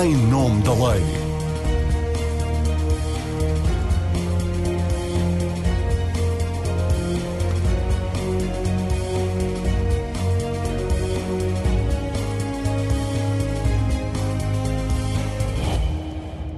em nome da lei.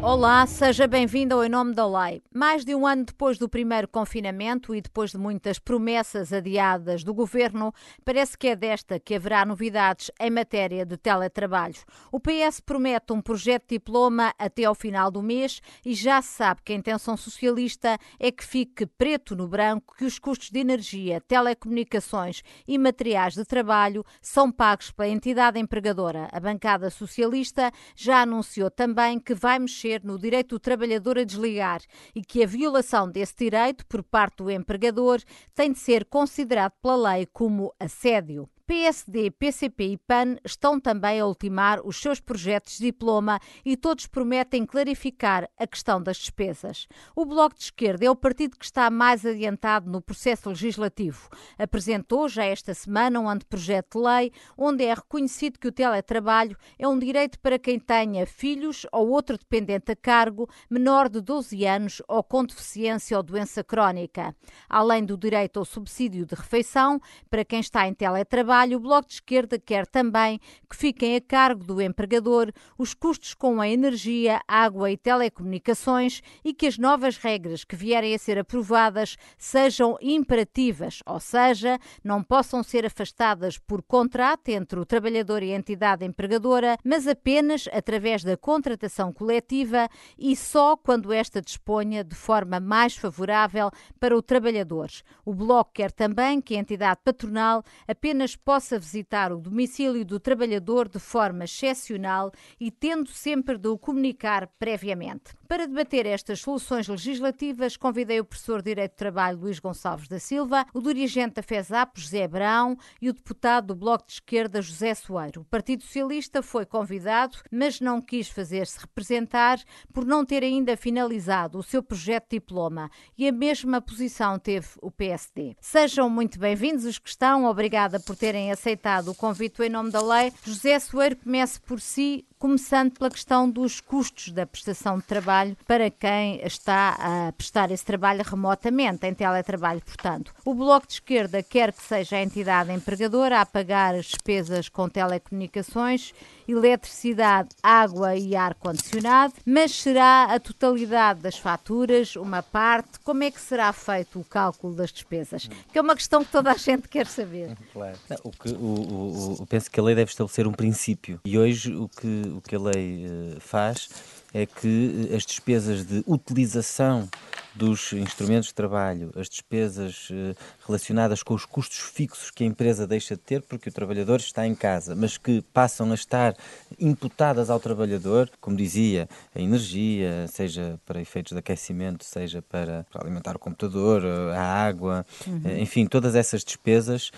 Olá, seja bem-vindo ao Em Nome da Lei. Mais de um ano depois do primeiro confinamento e depois de muitas promessas adiadas do governo, parece que é desta que haverá novidades em matéria de teletrabalho. O PS promete um projeto de diploma até ao final do mês e já se sabe que a intenção socialista é que fique preto no branco que os custos de energia, telecomunicações e materiais de trabalho são pagos pela entidade empregadora. A bancada socialista já anunciou também que vai mexer no direito do trabalhador a desligar e que a violação desse direito por parte do empregador tem de ser considerado pela lei como assédio. PSD, PCP e PAN estão também a ultimar os seus projetos de diploma e todos prometem clarificar a questão das despesas. O Bloco de Esquerda é o partido que está mais adiantado no processo legislativo. Apresentou já esta semana um anteprojeto de lei onde é reconhecido que o teletrabalho é um direito para quem tenha filhos ou outro dependente a cargo menor de 12 anos ou com deficiência ou doença crónica. Além do direito ao subsídio de refeição para quem está em teletrabalho, trabalho, o Bloco de Esquerda quer também que fiquem a cargo do empregador os custos com a energia, água e telecomunicações e que as novas regras que vierem a ser aprovadas sejam imperativas, ou seja, não possam ser afastadas por contrato entre o trabalhador e a entidade empregadora, mas apenas através da contratação coletiva e só quando esta disponha de forma mais favorável para o trabalhador. O Bloco quer também que a entidade patronal apenas possa visitar o domicílio do trabalhador de forma excepcional e tendo sempre de o comunicar previamente. Para debater estas soluções legislativas, convidei o professor de Direito do Trabalho Luís Gonçalves da Silva, o dirigente da FESAP José Abrão e o deputado do Bloco de Esquerda José Soeiro. O Partido Socialista foi convidado, mas não quis fazer-se representar por não ter ainda finalizado o seu projeto de diploma e a mesma posição teve o PSD. Sejam muito bem-vindos os que estão. Obrigada por terem aceitado o convite em nome da lei. José Soeiro, comece por si começando pela questão dos custos da prestação de trabalho para quem está a prestar esse trabalho remotamente, em teletrabalho, portanto. O Bloco de Esquerda quer que seja a entidade empregadora a pagar as despesas com telecomunicações, eletricidade, água e ar-condicionado, mas será a totalidade das faturas, uma parte? Como é que será feito o cálculo das despesas? Que é uma questão que toda a gente quer saber. Claro. o que, o, o, o, penso que a lei deve estabelecer um princípio e hoje o que, o que a lei uh, faz é que as despesas de utilização dos instrumentos de trabalho, as despesas uh, relacionadas com os custos fixos que a empresa deixa de ter porque o trabalhador está em casa, mas que passam a estar imputadas ao trabalhador, como dizia, a energia, seja para efeitos de aquecimento, seja para, para alimentar o computador, a água, uhum. uh, enfim, todas essas despesas,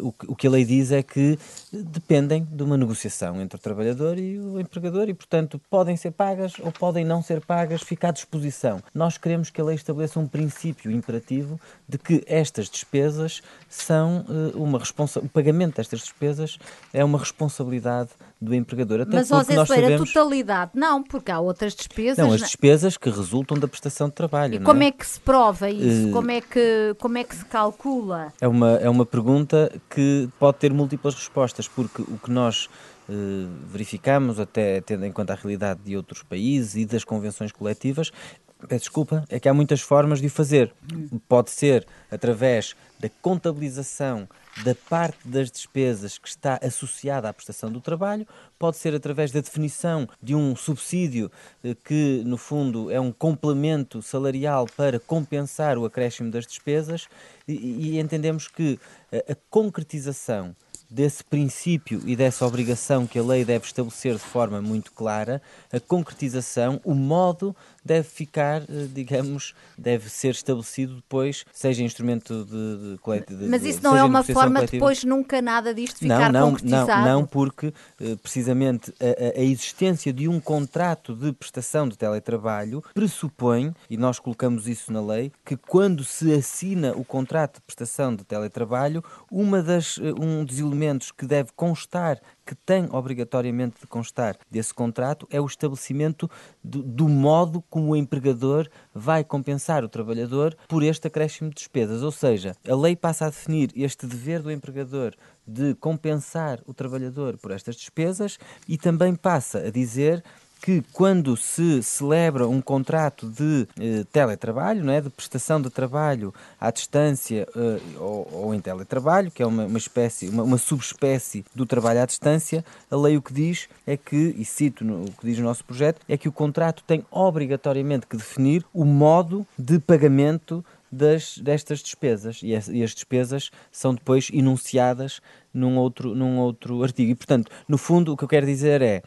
o, o que a lei diz é que dependem de uma negociação entre o trabalhador e o empregador e, portanto, podem ser pagas ou podem não ser pagas, fica à disposição. Nós queremos que a lei estabeleça um princípio imperativo de que estas despesas são uh, uma responsabilidade, o pagamento destas despesas é uma responsabilidade do empregador. Até Mas, José nós sabemos... a totalidade não, porque há outras despesas... Não, as despesas que resultam da prestação de trabalho. E como é? é? que se prova isso? Uh... Como, é que, como é que se calcula? É uma, é uma pergunta que pode ter múltiplas respostas, porque o que nós Uh, verificamos, até tendo em conta a realidade de outros países e das convenções coletivas, peço desculpa, é que há muitas formas de o fazer. Pode ser através da contabilização da parte das despesas que está associada à prestação do trabalho, pode ser através da definição de um subsídio eh, que, no fundo, é um complemento salarial para compensar o acréscimo das despesas, e, entendemos que a, a concretização desse princípio e dessa obrigação que a lei deve estabelecer de forma muito clara, a concretização, o modo deve ficar, eh, digamos, deve ser estabelecido depois, seja instrumento de, de coletivo. Mas isso não é uma forma coletiva. depois nunca nada disto ficar não, não, concretizado? Não, não, porque eh, precisamente a, a, existência de um contrato de prestação de teletrabalho pressupõe, e nós colocamos isso na lei, que quando se assina o contrato de prestação de teletrabalho, uma das, eh, um dos elementos elementos que deve constar, que tem obrigatoriamente de constar desse contrato, é o estabelecimento do, do modo como o empregador vai compensar o trabalhador por este acréscimo de despesas. Ou seja, a lei passa a definir este dever do empregador de compensar o trabalhador por estas despesas e também passa a dizer que quando se celebra um contrato de eh, teletrabalho, não é, de prestação de trabalho à distância eh, ou, ou, em teletrabalho, que é uma, uma espécie, uma, uma, subespécie do trabalho à distância, a lei o que diz é que, e cito no, o que diz o nosso projeto, é que o contrato tem obrigatoriamente que definir o modo de pagamento das, destas despesas e as, e as, despesas são depois enunciadas num outro, num outro artigo. E, portanto, no fundo, o que eu quero dizer é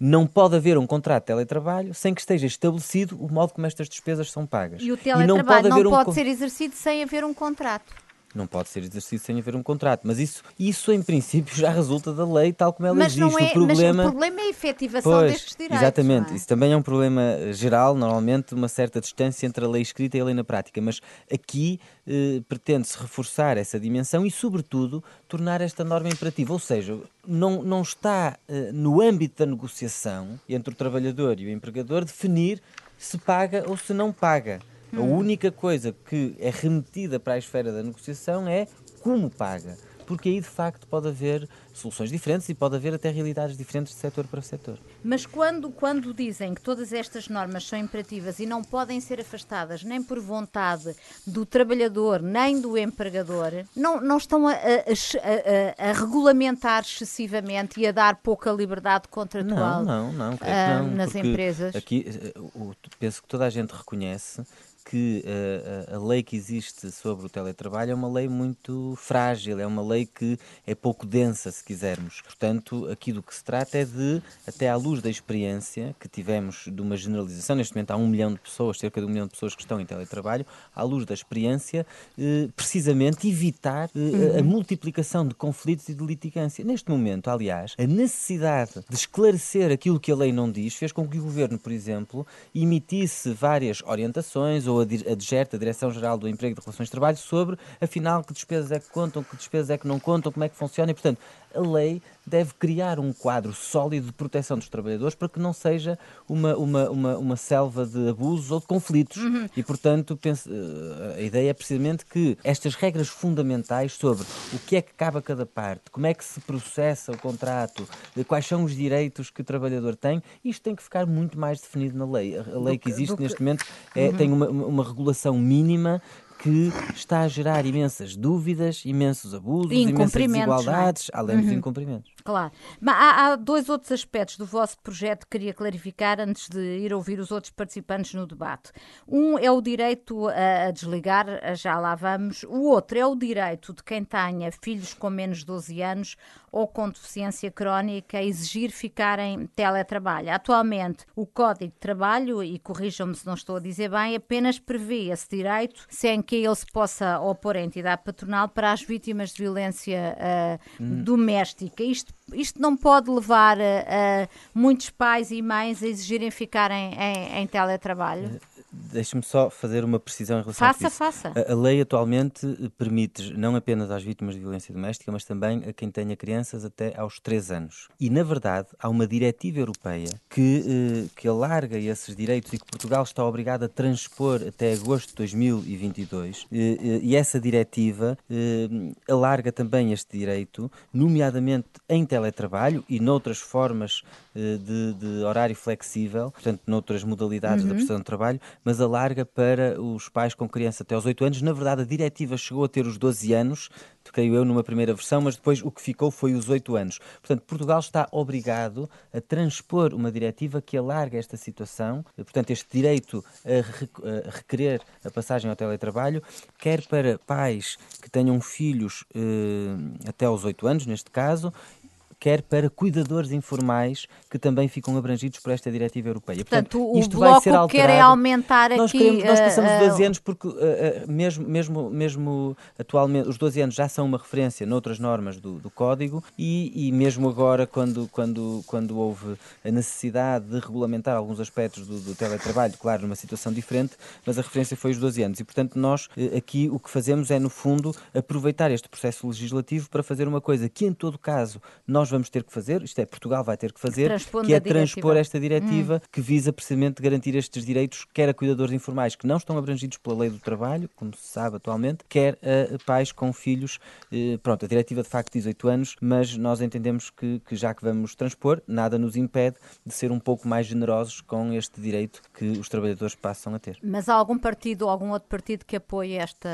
não pode haver um contrato de teletrabalho sem que esteja estabelecido o modo como estas despesas são pagas. E o teletrabalho e não pode, não pode um... ser exercido sem haver um contrato. Não pode ser exercido sem haver um contrato, mas isso, isso em princípio já resulta da lei tal como ela mas existe. Não é, o problema... Mas o problema é a efetivação pois, destes direitos. Exatamente, é? isso também é um problema geral, normalmente uma certa distância entre a lei escrita e a lei na prática, mas aqui eh, pretende-se reforçar essa dimensão e, sobretudo, tornar esta norma imperativa, ou seja, não, não está eh, no âmbito da negociação entre o trabalhador e o empregador definir se paga ou se não paga. A única coisa que é remetida para a esfera da negociação é como paga. Porque aí de facto pode haver soluções diferentes e pode haver até realidades diferentes de setor para setor. Mas quando, quando dizem que todas estas normas são imperativas e não podem ser afastadas nem por vontade do trabalhador nem do empregador, não, não estão a, a, a, a regulamentar excessivamente e a dar pouca liberdade contratual não, não, não, uh, não nas empresas? Aqui eh, penso que toda a gente reconhece que uh, a, lei que existe sobre o teletrabalho é uma lei muito frágil, é uma lei que é pouco densa, se quisermos. Portanto, aqui do que se trata é de, até à luz da experiência que tivemos de uma generalização, neste momento há um milhão de pessoas, cerca de um milhão de pessoas que estão em teletrabalho, à luz da experiência, uh, precisamente evitar uh, uhum. a multiplicação de conflitos e de litigância. Neste momento, aliás, a necessidade de esclarecer aquilo que a lei não diz fez com que o governo, por exemplo, emitisse várias orientações ou a DGERT, a Direção-Geral do Emprego e de Relações de Trabalho, sobre, afinal, que despesas é que contam, que despesas é que não contam, como é que funciona. E, portanto, a lei deve criar um quadro sólido de proteção dos trabalhadores para que não seja uma, uma, uma, uma selva de abusos ou de conflitos. Uhum. E, portanto, penso, eh, a ideia é precisamente que estas regras fundamentais sobre o que é que cabe a cada parte, como é que se processa o contrato, quais são os direitos que o trabalhador tem, isto tem que ficar muito mais definido na lei. A lei que existe neste momento é, uhum. tem uma, uma regulação mínima que está a gerar imensas dúvidas, imensos abusos, imensas é? desigualdades, é? além uhum. dos incumprimentos. Claro. Mas há, há, dois outros aspectos do vosso projeto que queria clarificar antes de ir ouvir os outros participantes no debate. Um é o direito a, a desligar, já lá vamos. O outro é o direito de quem tenha filhos com menos de 12 anos ou com deficiência crónica a exigir ficar em teletrabalho. Atualmente, o Código de Trabalho, e corrijam-me se não estou a dizer bem, apenas prevê esse direito sem que ele se possa opor à entidade patronal para as vítimas de violência uh, hum. doméstica. Isto, isto não pode levar uh, muitos pais e mães a exigirem ficarem em, em teletrabalho? Deixe-me só fazer uma precisão em relação faça, a isso. Faça, faça. A, lei atualmente permite não apenas às vítimas de violência doméstica, mas também a quem tenha crianças até aos 3 anos. E, na verdade, há uma diretiva europeia que, eh, que alarga esses direitos e que Portugal está obrigado a transpor até agosto de 2022. E, eh, e essa diretiva eh, alarga também este direito, nomeadamente em teletrabalho e noutras formas de, de horário flexível, portanto, noutras modalidades uhum. da prestação de trabalho, mas alarga para os pais com criança até aos 8 anos. Na verdade, a diretiva chegou a ter os 12 anos, creio eu, numa primeira versão, mas depois o que ficou foi os 8 anos. Portanto, Portugal está obrigado a transpor uma diretiva que alarga esta situação, portanto, este direito a requerer a passagem ao teletrabalho, quer para pais que tenham filhos eh, até aos 8 anos, neste caso, quer para cuidadores informais que também ficam abrangidos por esta diretiva europeia. Portanto, Portanto isto o Bloco vai ser alterado. quer é aumentar nós aqui... Queremos, nós passamos uh, 12 anos porque uh, mesmo, mesmo, mesmo atualmente os 12 anos já são uma referência noutras normas do, do Código e, e, mesmo agora quando, quando, quando houve a necessidade de regulamentar alguns aspectos do, do teletrabalho, claro, numa situação diferente, mas a referência foi os 12 anos e, portanto, nós aqui o que fazemos é, no fundo, aproveitar este processo legislativo para fazer uma coisa que, em todo caso, nós vamos ter que fazer, isto é, Portugal vai ter que fazer, que é transpor esta diretiva hum. que visa precisamente garantir estes direitos, quer a cuidadores informais que não estão abrangidos pela lei do trabalho, como se sabe atualmente, quer a pais com filhos. Eh, pronto, a diretiva de facto 18 anos, mas nós entendemos que, que já que vamos transpor, nada nos impede de ser um pouco mais generosos com este direito que os trabalhadores passam a ter. Mas há algum partido ou algum outro partido que apoie esta,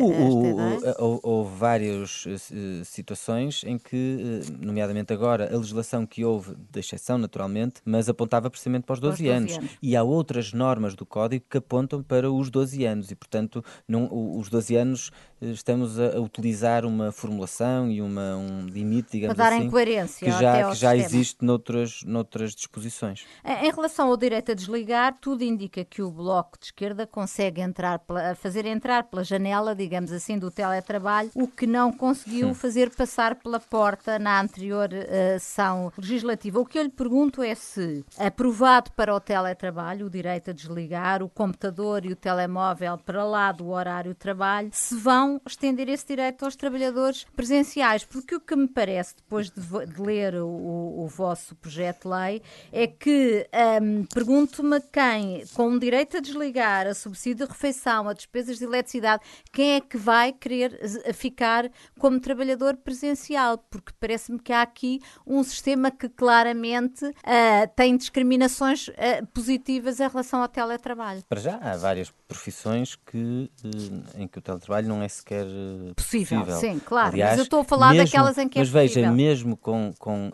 o, esta ideia? Houve várias uh, situações em que, uh, nomeadamente agora, a legislação que houve, de exceção naturalmente, mas apontava precisamente para os 12, 12 anos. anos. E há outras normas do Código que apontam para os 12 anos e, portanto, não, os 12 anos eh, estamos a, a, utilizar uma formulação e uma, um limite, digamos para assim, coerência que já, que já existe noutras, noutras disposições. Em relação ao direito a desligar, tudo indica que o Bloco de Esquerda consegue entrar, fazer entrar pela janela, digamos assim, do teletrabalho, o que não conseguiu hum. fazer passar pela porta na anterior uh, sessão legislativa. O que eu lhe pergunto é se, aprovado para o teletrabalho, o direito a desligar, o computador e o telemóvel para lá do horário de trabalho, se vão estender esse direito aos trabalhadores presenciais. Porque o que me parece, depois de, de ler o, o, vosso projeto de lei, é que um, pergunto-me quem, com um direito a desligar, a subsídio de refeição, a despesas de eletricidade, quem é que vai querer eh, ficar como trabalhador presencial? Porque parece-me que há aqui um sistema que claramente uh, tem discriminações uh, positivas em relação ao teletrabalho. Para já, há várias profissões que, uh, em que o teletrabalho não é sequer possível. possível. Sim, claro. Aliás, mas eu estou a falar mesmo, daquelas em que é mas possível. Mas veja, mesmo com, com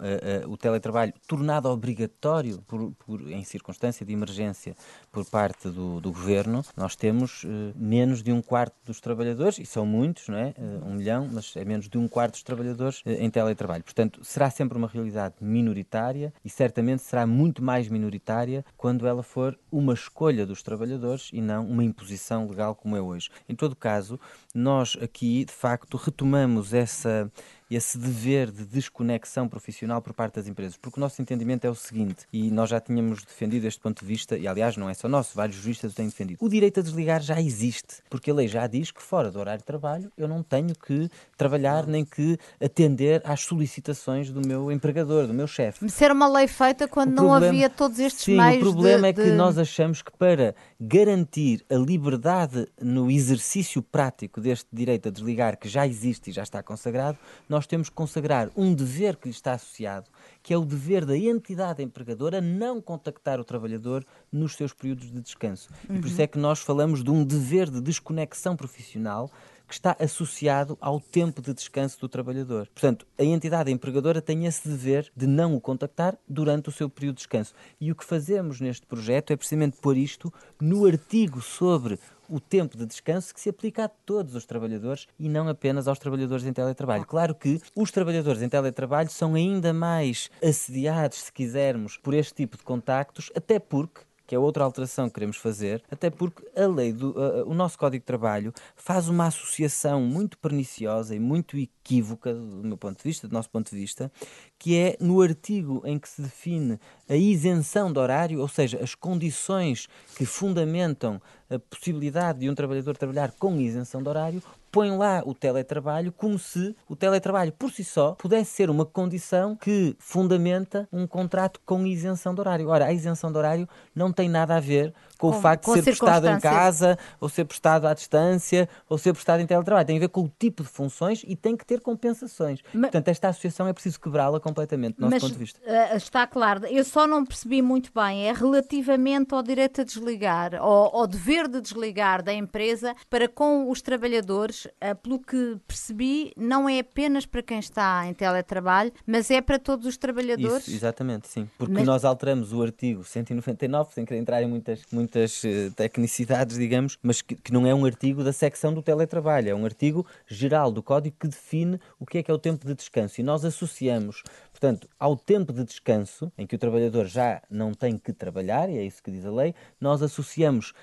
o teletrabalho tornado obrigatório por, por, em circunstância de emergência por parte do, do governo, nós temos menos de um quarto dos trabalhadores, e são muitos, não é? um milhão, mas é menos de um quarto dos trabalhadores em teletrabalho. Portanto, será sempre uma realidade minoritária e certamente será muito mais minoritária quando ela for uma escolha dos trabalhadores e não uma imposição legal como é hoje. Em todo caso, nós aqui, de facto, retomamos essa esse dever de desconexão profissional por parte das empresas. Porque o nosso entendimento é o seguinte, e nós já tínhamos defendido este ponto de vista, e aliás não é só nosso, vários juristas o têm defendido. O direito a desligar já existe, porque a lei já diz que fora do horário de trabalho eu não tenho que trabalhar nem que atender às solicitações do meu empregador, do meu chefe. Isso era uma lei feita quando não havia todos estes sim, meios o problema de, é que nós achamos que para garantir a liberdade no exercício prático deste direito a desligar, que já existe e já está consagrado, nós nós temos que consagrar um dever que lhe está associado, que é o dever da entidade empregadora não contactar o trabalhador nos seus períodos de descanso. Uhum. E por isso é que nós falamos de um dever de desconexão profissional que está associado ao tempo de descanso do trabalhador. Portanto, a entidade empregadora tem esse dever de não o contactar durante o seu período de descanso. E o que fazemos neste projeto é precisamente pôr isto no artigo sobre o tempo de descanso que se aplica a todos os trabalhadores e não apenas aos trabalhadores em teletrabalho. Claro que os trabalhadores em teletrabalho são ainda mais assediados, se quisermos, por este tipo de contactos, até porque que é outra alteração que queremos fazer, até porque a lei do uh, o nosso Código de Trabalho faz uma associação muito perniciosa e muito equívoca do meu ponto de vista, do nosso ponto de vista, que é no artigo em que se define a isenção de horário, ou seja, as condições que fundamentam a possibilidade de um trabalhador trabalhar com isenção de horário, põe lá o teletrabalho como se o teletrabalho por si só pudesse ser uma condição que fundamenta um contrato com isenção de horário. Ora, a isenção de horário não tem nada a ver com, com o facto de ser prestado em casa, ou ser prestado à distância, ou ser prestado em teletrabalho. Tem a ver com o tipo de funções e tem que ter compensações. Mas, Portanto, esta associação é preciso quebrá-la completamente, do nosso mas, ponto de vista. Uh, está claro. Eu só não percebi muito bem. É relativamente ao direito a desligar, ao, ao dever de desligar da empresa para com os trabalhadores, uh, pelo que percebi, não é apenas para quem está em teletrabalho, mas é para todos os trabalhadores. Isso, exatamente, sim. Porque mas... nós alteramos o artigo 199, sem querer entrar em muitas, muitas eh, tecnicidades, digamos, mas que, que, não é um artigo da secção do teletrabalho, é um artigo geral do Código que define o que é que é o tempo de descanso. E nós associamos Portanto, ao tempo de descanso, em que o trabalhador já não tem que trabalhar, e é isso que diz a lei, nós associamos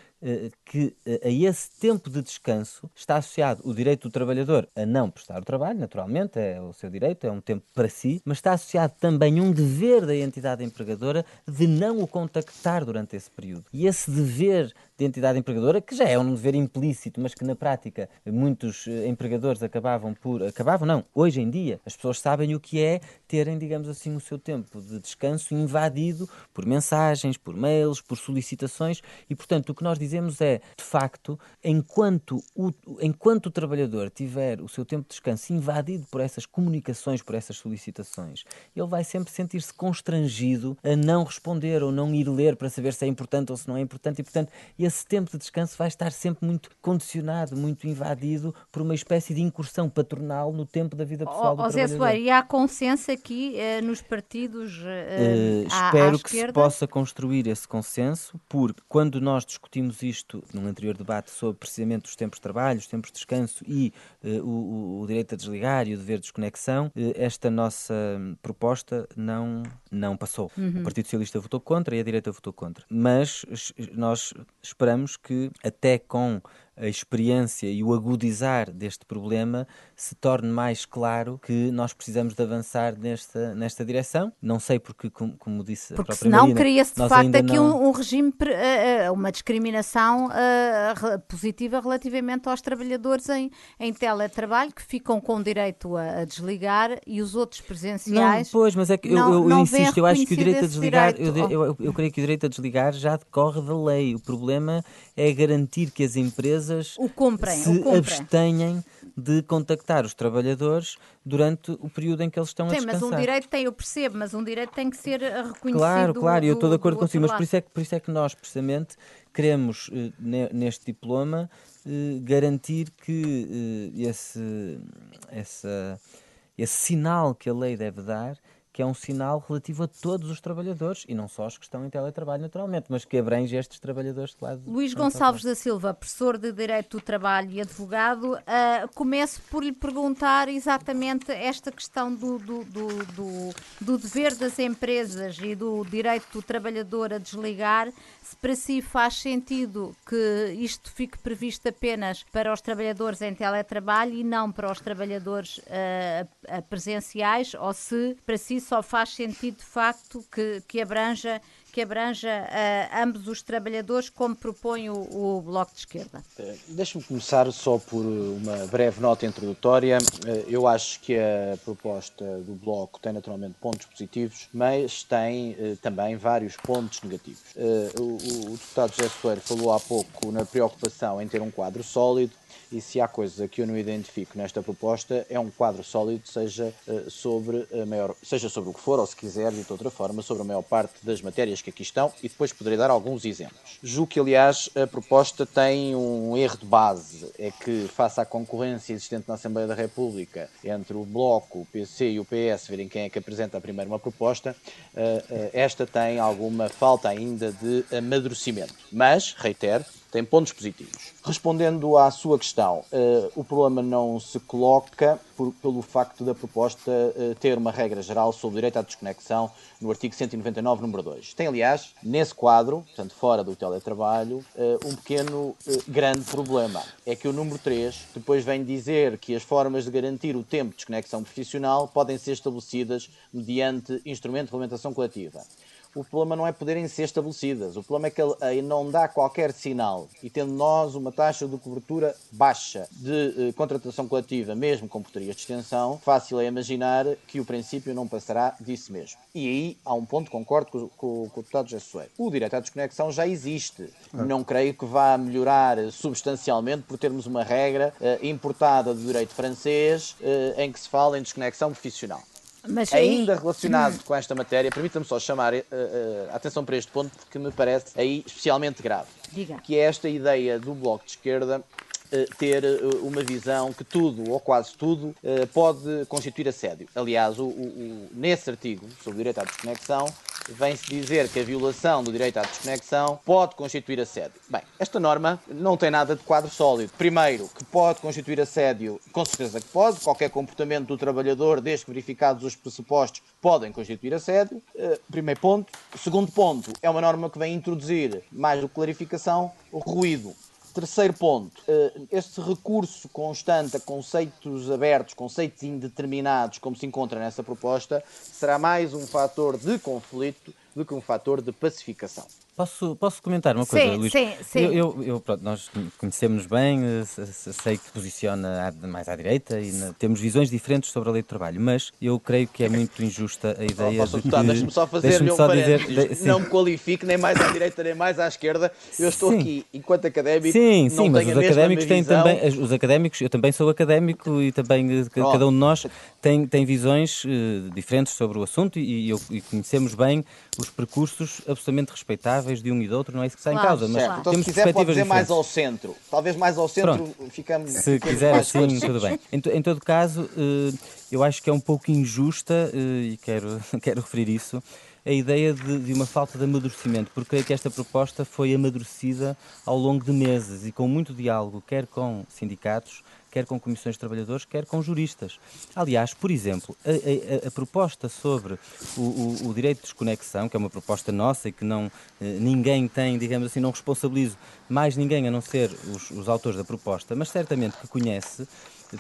que eh, a esse tempo de descanso está associado o direito do trabalhador a não prestar o trabalho, naturalmente, é o seu direito, é um tempo para si, mas está associado também um dever da entidade empregadora de não o contactar durante esse período. E esse dever de entidade empregadora, que já é um dever implícito, mas que na prática muitos eh, empregadores acabavam por. acabavam, não, hoje em dia as pessoas sabem o que é terem, digamos assim, o seu tempo de descanso invadido por mensagens, por mails, por solicitações e, portanto, o que nós dizemos é, de facto, enquanto o, enquanto o trabalhador tiver o seu tempo de descanso invadido por essas comunicações, por essas solicitações, ele vai sempre sentir-se constrangido a não responder ou não ir ler para saber se é importante ou se não é importante e, portanto, esse tempo de descanso vai estar sempre muito condicionado, muito invadido por uma espécie de incursão patronal no tempo da vida pessoal oh, do oh, Zé. Soeiro, e há consenso aqui eh, nos partidos eh, uh, à, Espero à que se possa construir esse consenso, porque quando nós discutimos isto num anterior debate sobre precisamente os tempos de trabalho, os tempos de descanso e uh, o, o, direito a desligar e o dever de desconexão, uh, esta nossa proposta não, não passou. Uhum. O Partido Socialista votou contra e a direita votou contra. Mas nós esperamos que até com a experiência e o agudizar deste problema se torne mais claro que nós precisamos de avançar nesta, nesta direção. Não sei porque, como, como disse porque a própria senão cria-se de facto aqui não... um, um, regime, eh, eh, uma discriminação uh, positiva relativamente aos trabalhadores em, em teletrabalho que ficam com direito a, a desligar e os outros presenciais. Não, pois, mas é que não, eu, eu, eu insisto, eu acho que o direito a desligar, direito. Eu, eu, eu, creio que o direito a desligar já decorre da lei. O problema é garantir que as empresas o comprem, se o comprem. abstenham de contactar os trabalhadores durante o período em que eles estão Sim, a descansar. mas um direito tem, eu percebo, mas um direito tem que ser reconhecido. Claro, claro, do, eu estou de acordo consigo, mas por isso, é que, por isso é que nós, precisamente, queremos, eh, neste diploma, eh, garantir que eh, esse, essa, esse sinal que a lei deve dar que é um sinal relativo a todos os trabalhadores e não só aos que estão em teletrabalho, naturalmente, mas que abrange estes trabalhadores de lado. Luís Gonçalves da Silva, professor de Direito do Trabalho e advogado, uh, começo por lhe perguntar exatamente esta questão do, do, do, do, do dever das empresas e do direito do trabalhador a desligar. Se para si faz sentido que isto fique previsto apenas para os trabalhadores em teletrabalho e não para os trabalhadores uh, presenciais, ou se para si só faz sentido de facto que, que abranja que abranja uh, ambos os trabalhadores, como propõe o, o Bloco de Esquerda? Eh, deixe-me começar só por uma breve nota introdutória. Eh, eu acho que a proposta do Bloco tem naturalmente pontos positivos, mas tem também vários pontos negativos. O, o, o deputado José Soeiro falou há pouco na preocupação em ter um quadro sólido e se há coisa que eu não identifico nesta proposta é um quadro sólido, seja uh, sobre a maior, seja sobre o que for, ou se quiser, de outra forma, sobre a maior parte das matérias que aqui estão, e depois poderei dar alguns exemplos. Julgo que, aliás, a proposta tem um erro de base, é que, face à concorrência existente na Assembleia da República entre o Bloco, o PC e o PS, verem quem é que apresenta primeiro uma proposta, uh, uh, esta tem alguma falta ainda de amadurecimento. Mas, reitero, tem pontos positivos. Respondendo à sua questão, uh, o problema não se coloca por, pelo facto da proposta uh, ter uma regra geral sobre o direito à desconexão no artigo 199, número 2. Tem, aliás, nesse quadro, portanto, fora do teletrabalho, uh, um pequeno grande problema. É que o número 3 depois vem dizer que as formas de garantir o tempo de desconexão profissional podem ser estabelecidas mediante instrumento de regulamentação coletiva o problema não é poderem ser estabelecidas, o problema é que ele não dá qualquer sinal. E tendo nós uma taxa de cobertura baixa de eh, contratação coletiva, mesmo com portarias de extensão, fácil é imaginar que o princípio não passará disso mesmo. E aí há um ponto, concordo com, com, com o deputado Jessué. O direito à desconexão já existe. É. Não creio que vá melhorar substancialmente por termos uma regra uh, importada do direito francês uh, em que se fala em desconexão profissional. Mas Ainda aí... relacionado com esta matéria, permita-me só chamar uh, uh, a atenção para este ponto porque me parece aí especialmente grave. Diga. Que é esta ideia do Bloco de Esquerda uh, ter uma visão que tudo, ou quase tudo, pode constituir assédio. Aliás, o, o, nesse artigo sobre o direito à desconexão, vem-se dizer que a violação do direito à desconexão pode constituir assédio. Bem, esta norma não tem nada de quadro sólido. Primeiro, que pode constituir assédio, com certeza que pode, qualquer comportamento do trabalhador, desde que verificados os pressupostos, podem constituir assédio. Primeiro ponto. Segundo ponto, é uma norma que vem introduzir, mais do que clarificação, o ruído. Terceiro ponto, eh, este recurso constante a conceitos abertos, conceitos indeterminados, como se encontra nessa proposta, será mais um fator de conflito do que um fator de pacificação. Posso, posso comentar uma coisa, sim, Luís? Sim, sim. Eu, eu, eu pronto, nós conhecemos bem, eh, sei que posiciona mais à direita e na, temos visões diferentes sobre a lei de trabalho, mas eu creio que é muito injusta a ideia oh, de que... Deixa-me só fazer um só dizer, de, Não me qualifique nem mais à direita nem mais à esquerda. Eu estou sim. aqui, enquanto académico, Sim, sim, mas os académicos têm também... Os académicos, eu também sou académico e também oh. cada um de nós tem, tem visões uh, diferentes sobre o assunto e, e, e conhecemos bem os percursos absolutamente respeitáveis de um e do outro, não é isso que está claro, em causa, mas certo. então, temos se quiser pode dizer mais ao centro, talvez mais ao centro Pronto. ficamos... Se quiser assim, tudo bem. Em, em, todo caso, eh, eu acho que é um pouco injusta, eh, e quero, quero referir isso, a ideia de, de, uma falta de amadurecimento, porque creio que esta proposta foi amadurecida ao longo de meses e com muito diálogo, quer com sindicatos, quer com comissões de trabalhadores, quer com juristas. Aliás, por exemplo, a, a, a proposta sobre o, o, o, direito de desconexão, que é uma proposta nossa e que não, eh, ninguém tem, digamos assim, não responsabilizo mais ninguém a não ser os, os autores da proposta, mas certamente que conhece,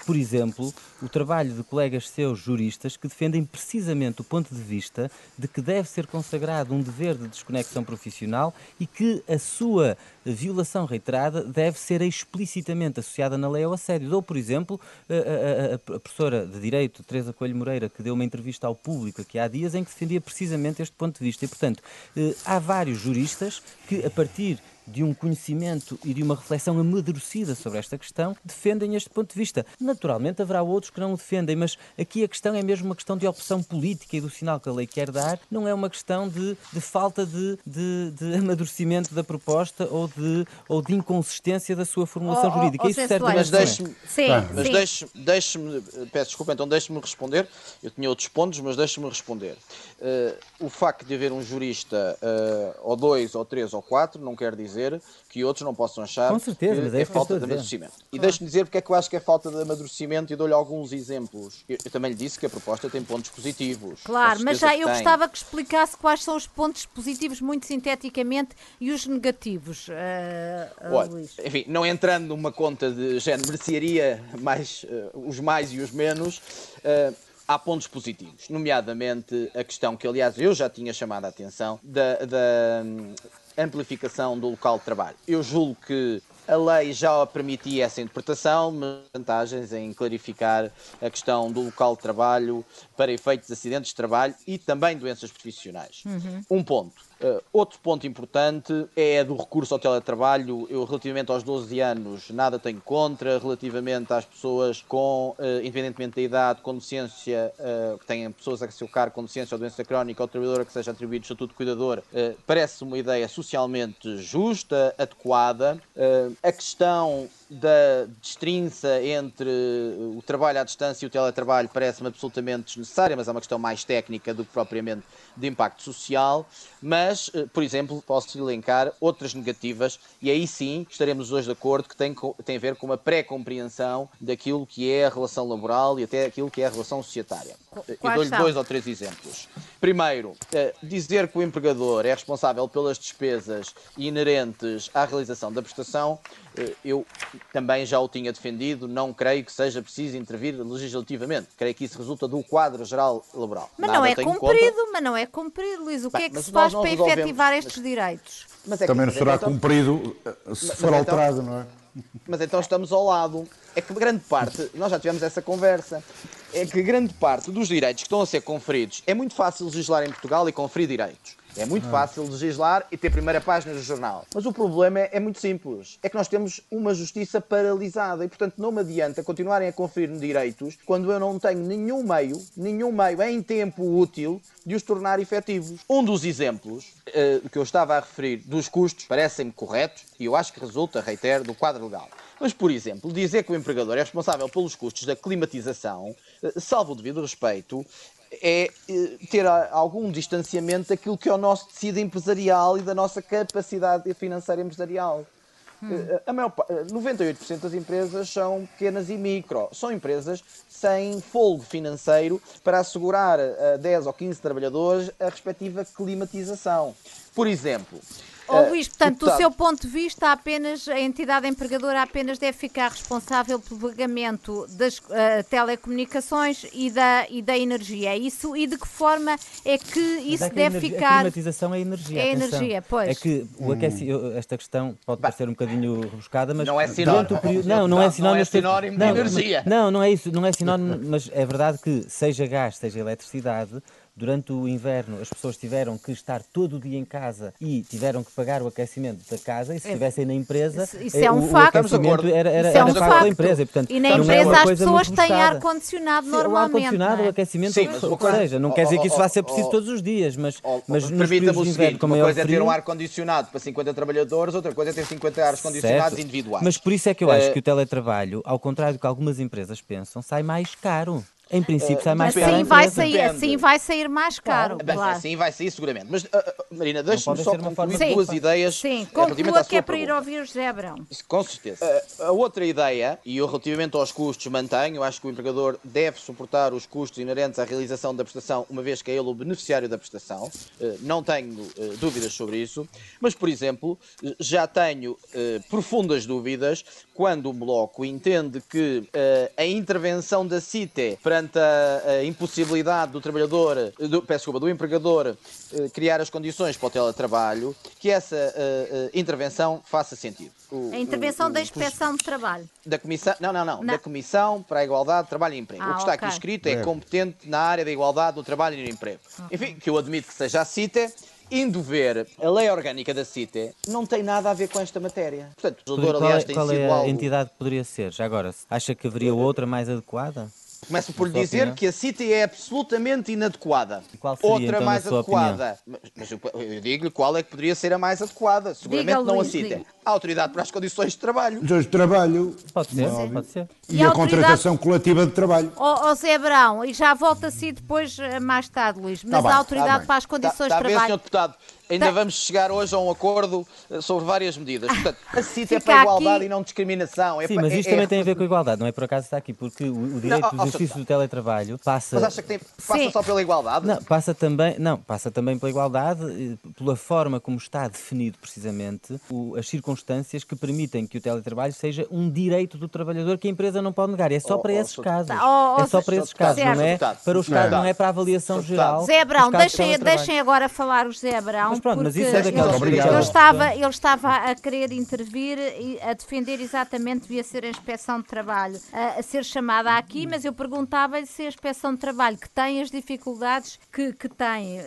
por exemplo, o trabalho de colegas seus juristas que defendem precisamente o ponto de vista de que deve ser consagrado um dever de desconexão profissional e que a sua violação reiterada deve ser explicitamente associada na lei ao assédio. Ou, por exemplo, a, a, a, professora de Direito, Teresa Coelho Moreira, que deu uma entrevista ao público aqui há dias em que defendia precisamente este ponto de vista. E, portanto, eh, há vários juristas que, a partir de um conhecimento e de uma reflexão amadurecida sobre esta questão, defendem este ponto de vista. Naturalmente haverá outros que não o defendem, mas aqui a questão é mesmo uma questão de opção política e do sinal que a lei quer dar, não é uma questão de, de falta de, de, de, amadurecimento da proposta ou de, ou de inconsistência da sua formulação oh, oh jurídica. Oh, Isso certamente mas deixe-me, mas deixe-me, deixe peço desculpa, então deixe-me responder. Eu tinha outros pontos, mas deixe-me responder. Uh, o facto de haver um jurista, uh, ou dois, ou três, ou quatro, não quer dizer dizer que outros não possam achar Com certeza, que é, é falta de amadurecimento. E deixe-me dizer porque é que eu acho que é falta de amadurecimento e dou-lhe alguns exemplos. Eu, eu, também lhe disse que a proposta tem pontos positivos. Claro, mas já eu gostava que explicasse quais são os pontos positivos muito sinteticamente e os negativos, uh, Olha, Luís. Enfim, não entrando numa conta de género, merecearia mais, uh, os mais e os menos. Uh, há pontos positivos, nomeadamente a questão que, aliás, eu já tinha chamado a atenção da, da amplificação do local de trabalho. Eu julgo que a lei já permitia essa interpretação, mas vantagens em clarificar a questão do local de trabalho para efeitos de acidentes de trabalho e também doenças profissionais. Uhum. Um ponto. Uh, outro ponto importante é do recurso ao teletrabalho. Eu, relativamente aos 12 anos, nada tenho contra. Relativamente às pessoas com, uh, independentemente da idade, com deficiência, uh, que tenham pessoas a seu cargo com deficiência ou doença crónica, ou trabalhadora que seja atribuído estatuto de cuidador, parece uma ideia socialmente justa, adequada. a questão da destrinça entre o trabalho à distância e o teletrabalho parece-me absolutamente desnecessária, mas é uma questão mais técnica do que propriamente de impacto social. Mas, eh, por exemplo, posso elencar outras negativas, e aí sim estaremos hoje de acordo que tem, tem a ver com uma pré-compreensão daquilo que é a relação laboral e até aquilo que é a relação societária. Quais Eu dou-lhe dois ou três exemplos. Primeiro, eh, dizer que o empregador é responsável pelas despesas inerentes à realização da prestação, eh, eu também já o tinha defendido, não creio que seja preciso intervir legislativamente. Creio que isso resulta do quadro geral laboral. Mas Nada não é cumprido, mas não é cumprido, Luís. O Bem, que é que se faz para efetivar estes mas... direitos? É também não será então... cumprido eh, se mas, for mas então- alterado, então... não é? Mas então estamos ao lado. É que grande parte, nós já tivemos essa conversa, é que grande parte dos direitos que estão a ser conferidos, é muito fácil legislar em Portugal e conferir direitos. É muito fácil legislar e ter primeira página do jornal. Mas o problema é, é, muito simples. É que nós temos uma justiça paralisada e, portanto, não me adianta continuarem a conferir-me direitos quando eu não tenho nenhum meio, nenhum meio em tempo útil de os tornar efetivos. Um dos exemplos uh, que eu estava a referir dos custos parecem-me corretos e eu acho que resulta, reitero, do quadro legal. Mas, por exemplo, dizer que o empregador é responsável pelos custos da climatização, eh, salvo o devido respeito, é ter algum distanciamento daquilo que é o nosso tecido empresarial e da nossa capacidade financeira empresarial. Hum. A maior, 98% das empresas são pequenas e micro. São empresas sem folgo financeiro para assegurar a 10 ou 15 trabalhadores a respectiva climatização. Por exemplo, Oh, Luís, portanto, do seu ponto de vista, apenas a entidade empregadora apenas deve ficar responsável pelo pagamento das uh, telecomunicações e da, e da energia. É isso e de que forma é que isso é que deve a ficar? A climatização é energia. É atenção. energia, pois. É que o aquecimento, esta questão pode bah, parecer um bocadinho rebuscada, mas não é sinónimo. Período, não, não, é sinónimo, não é sinónimo de energia. Não, não é isso, não é sinónimo, mas é verdade que seja gás, seja eletricidade, durante o inverno as pessoas tiveram que estar todo o dia em casa e tiveram que pagar o aquecimento da casa e se é. estivessem na empresa isso, isso é um o, facto. o aquecimento era, era, isso é um era facto. da empresa. E, portanto, e na empresa é as pessoas têm ar-condicionado normalmente. O ar-condicionado, é? o aquecimento, Sim, mas, ou seja, não oh, quer dizer que isso vá ser preciso oh, todos os dias, mas, oh, mas nos períodos de inverno com maior Uma coisa é ter um ar-condicionado para 50 trabalhadores, outra coisa é ter 50 ar-condicionados individuais. Mas por isso é que eu acho eh, que o teletrabalho, ao contrário do que algumas empresas pensam, sai mais caro. Em princípio sai mais caro. Assim vai, sair, assim vai sair mais caro. Claro. claro. Assim vai sair seguramente. Mas, uh, Marina, deixe-me só concluir Sim. duas ideias. Sim, conclua que é para ir ouvir o José Brão. Com certeza. Uh, a outra ideia, e eu relativamente aos custos mantenho, acho que o empregador deve suportar os custos inerentes à realização da prestação, uma vez que é ele o beneficiário da prestação. Uh, não tenho dúvidas sobre isso. Mas, por exemplo, já tenho profundas dúvidas quando o Bloco entende que a intervenção da CITE para perante a, a impossibilidade do trabalhador, do, peço desculpa, do empregador uh, criar as condições para o teletrabalho, que essa uh, uh, intervenção faça sentido. O, a intervenção o, o, da inspeção de trabalho. Da comissão, não, não, não, não, da Comissão para a Igualdade, Trabalho e Emprego. Ah, o que está okay. aqui escrito é competente na área da igualdade do trabalho e do emprego. Enfim, que eu admito que seja a CITE, indo ver a lei orgânica da CITE, não tem nada a ver com esta matéria. Portanto, o legislador, aliás, é, tem qual sido é a algo... entidade que poderia ser? Já agora, acha que haveria outra mais adequada? Começo por lhe dizer opinião? que a City é absolutamente inadequada. Seria, Outra então, mais adequada. Mas, mas eu, eu digo-lhe qual é que poderia ser a mais adequada. Seguramente diga, não a City. A autoridade para as condições de trabalho. Condições de trabalho. Pode ser, pode ser. E, e a, a contratação coletiva de trabalho. Ó oh, Zé Brão, e já volta assim depois eh, mais tarde, Luís. Mas tá bem, a autoridade tá para as tá- condições tá, de trabalho. Bem, deputado. Ainda vamos chegar hoje a um acordo eh, sobre várias medidas. Portanto, a CIT é para a igualdade aqui... e não discriminação. É Sim, para, mas isto é, também é... tem a ver com a igualdade, não é por acaso está aqui, porque o, o direito não, exercício do teletrabalho passa... Mas acha que tem, passa Sim. só pela igualdade? Não, passa também, não, passa também pela igualdade, eh, pela forma como está definido precisamente o, as circunstâncias que permitem que o teletrabalho seja um direito do trabalhador que a empresa não pode negar. É só oh, para oh, esses casos. Oh, é só para esses casos, não é para o Estado, não é para a avaliação geral. Zé Brão, deixem, deixem agora falar o Zé Brão. Mas pronto, mas isso é ele, estava, ele estava a querer intervir e a defender exatamente devia ser a inspeção de trabalho a, a ser chamada aqui, mas eu perguntava-lhe se a inspeção de trabalho que tem as dificuldades que, que tem uh,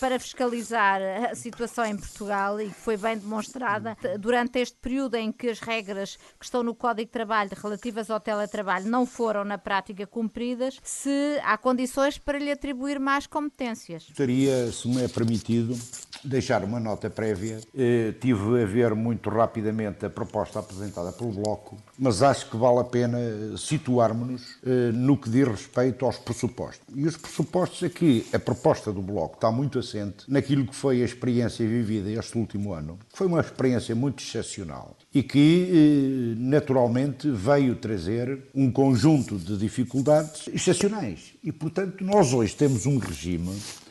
para fiscalizar a situação em Portugal e que foi bem demonstrada durante este período em que as regras que estão no Código de Trabalho relativas ao teletrabalho não foram na prática cumpridas, se há condições para lhe atribuir mais competências. Gostaria, se me é permitido, deixar uma nota prévia. Eh, tive a ver muito rapidamente a proposta apresentada pelo Bloco, mas acho que vale a pena situarmos-nos eh, no que diz respeito aos pressupostos. E os pressupostos aqui, a proposta do Bloco está muito assente naquilo que foi a experiência vivida este último ano. Foi uma experiência muito excepcional e que, eh, naturalmente, veio trazer um conjunto de dificuldades excepcionais. E, portanto, nós hoje temos um regime eh,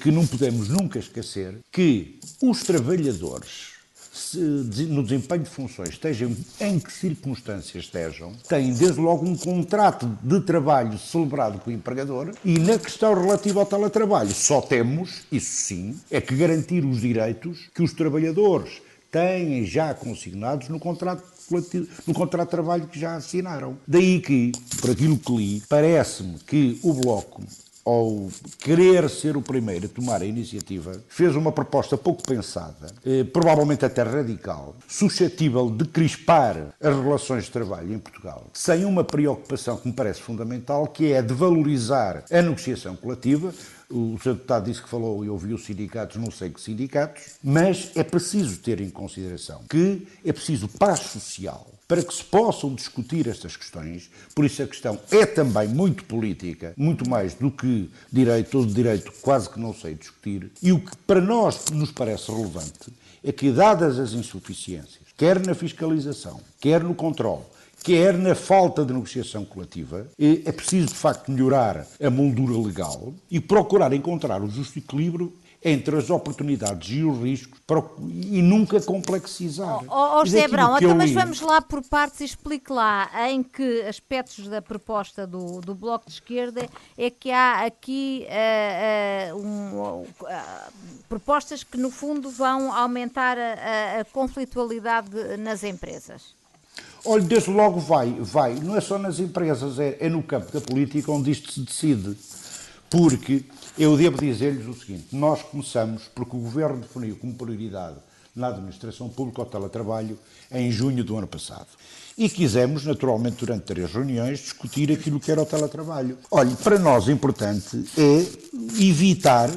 que não podemos nunca esquecer que os trabalhadores no desempenho de funções, estejam em que circunstâncias estejam, têm desde logo um contrato de trabalho celebrado com o empregador e na questão relativa ao teletrabalho só temos, isso sim, é que garantir os direitos que os trabalhadores têm já consignados no contrato no contrato de trabalho que já assinaram. Daí que, por aquilo que li, parece-me que o Bloco ao querer ser o primeiro a tomar a iniciativa, fez uma proposta pouco pensada, eh, provavelmente até radical, suscetível de crispar as relações de trabalho em Portugal, sem uma preocupação que me parece fundamental, que é a de valorizar a negociação coletiva, o Sr. Deputado disse que falou e ouviu os sindicatos, não sei que sindicatos, mas é preciso ter em consideração que é preciso paz social para que se possam discutir estas questões, por isso a questão é também muito política, muito mais do que direito, todo direito quase que não sei discutir, e o que para nós nos parece relevante é que, dadas as insuficiências, quer na fiscalização, quer no controle, quer na falta de negociação coletiva, é preciso de facto melhorar a moldura legal e procurar encontrar o justo equilíbrio entre as oportunidades e os riscos e nunca complexizar. Oh, oh José Brão, então, mas vamos lá por partes e explique lá em que aspectos da proposta do, do Bloco de Esquerda é que há aqui uh, uh, um, uh, propostas que, no fundo, vão aumentar a, a conflitualidade nas empresas. Olha, desde logo vai, vai. Não é só nas empresas, é, é no campo da política onde isto se decide. Porque eu devo dizer-lhes o seguinte: nós começamos porque o Governo definiu como prioridade na administração pública o teletrabalho em junho do ano passado. E quisemos, naturalmente, durante três reuniões, discutir aquilo que era o teletrabalho. Olha, para nós importante é evitar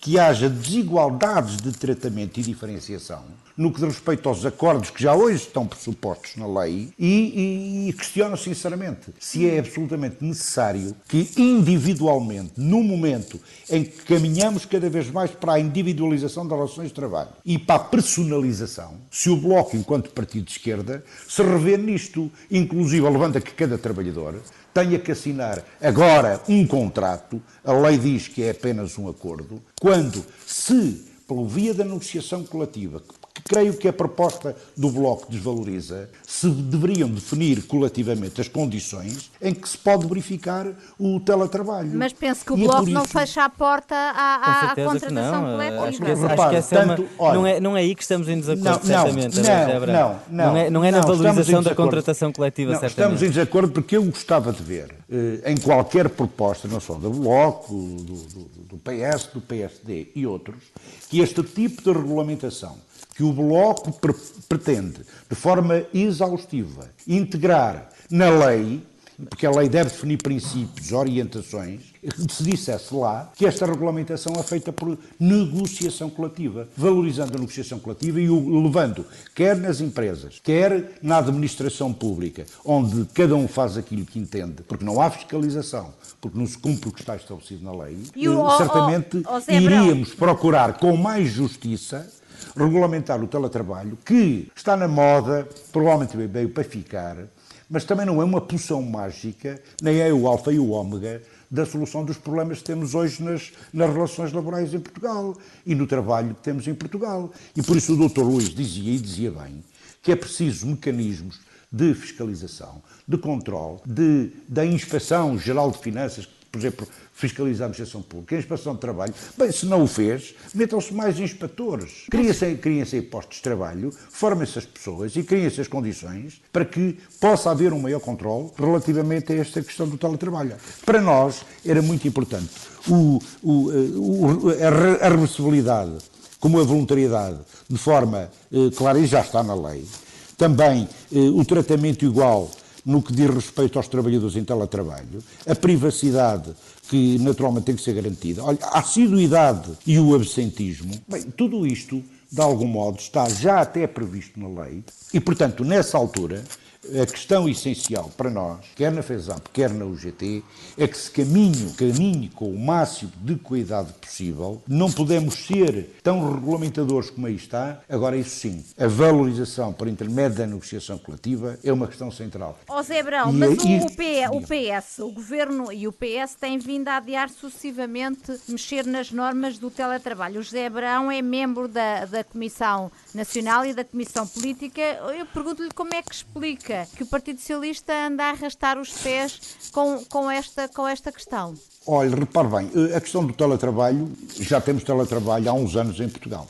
que haja desigualdades de tratamento e diferenciação no que diz respeito aos acordos que já hoje estão pressupostos na lei e, e, e questiono sinceramente se é absolutamente necessário que individualmente, no momento em que caminhamos cada vez mais para a individualização das relações de trabalho e para a personalização, se o Bloco, enquanto partido de esquerda, se revê nisto, inclusive levanta que cada trabalhador tenha que assinar agora um contrato, a lei diz que é apenas um acordo, quando se, pela via da negociação coletiva, que creio que a proposta do Bloco desvaloriza, se deveriam definir coletivamente as condições em que se pode verificar o teletrabalho. Mas penso que o e é Bloco é não fecha a porta à, à contratação coletiva. Acho que, acho que essa é uma, olha, não, é, não é aí que estamos em desacordo, não, certamente. Não, não, não, não, é, não é na valorização da contratação coletiva, não, certamente. Estamos em desacordo porque eu gostava de ver eh, em qualquer proposta, não só do Bloco, do, do, do PS, do PSD e outros, que este tipo de regulamentação que o Bloco pre pretende, de forma exaustiva, integrar na lei, porque a lei deve definir princípios, orientações, se dissesse lá que esta regulamentação é feita por negociação coletiva, valorizando a negociação coletiva e o levando, quer nas empresas, quer na administração pública, onde cada um faz aquilo que entende, porque não há fiscalização, porque não se cumpre o que está estabelecido na lei, e o, certamente o, o, iríamos procurar com mais justiça regulamentar o teletrabalho, que está na moda, provavelmente veio para ficar, mas também não é uma poção mágica, nem é o alfa e o ômega da solução dos problemas que temos hoje nas, nas relações laborais em Portugal e no trabalho que temos em Portugal. E por isso o Dr. Luís dizia, e dizia bem, que é preciso mecanismos de fiscalização, de controle, de, da inspeção geral de finanças, por exemplo, fiscalizar a administração pública, a inspeção de trabalho. Bem, se não o fez, metam-se mais inspectores. Criem-se criem postos de trabalho, formem-se as pessoas e criem-se as condições para que possa haver um maior controle relativamente a esta questão do teletrabalho. Para nós era muito importante o, o, o, a reversibilidade como a voluntariedade, de forma eh, clara, e já está na lei. Também eh, o tratamento igual no que diz respeito aos trabalhadores em teletrabalho, a privacidade que naturalmente tem que ser garantida, olha, a assiduidade e o absentismo, bem, tudo isto, de algum modo, está já até previsto na lei e, portanto, nessa altura, a questão essencial para nós, quer na FESAP, quer na UGT, é que se caminhe, caminhe com o máximo de cuidado possível. Não podemos ser tão regulamentadores como aí está. Agora, isso sim, a valorização por intermédio da negociação coletiva é uma questão central. Ó Zé Brão, e, mas e, o, o PS, o Governo e o PS têm vindo a adiar sucessivamente mexer nas normas do teletrabalho. O José Brão é membro da, da Comissão Nacional e da Comissão Política. Eu pergunto-lhe como é que explica que o Partido Socialista anda a arrastar os pés com, com, esta, com esta questão? Olha, repare bem, eh, a questão do teletrabalho, já temos teletrabalho há uns anos em Portugal.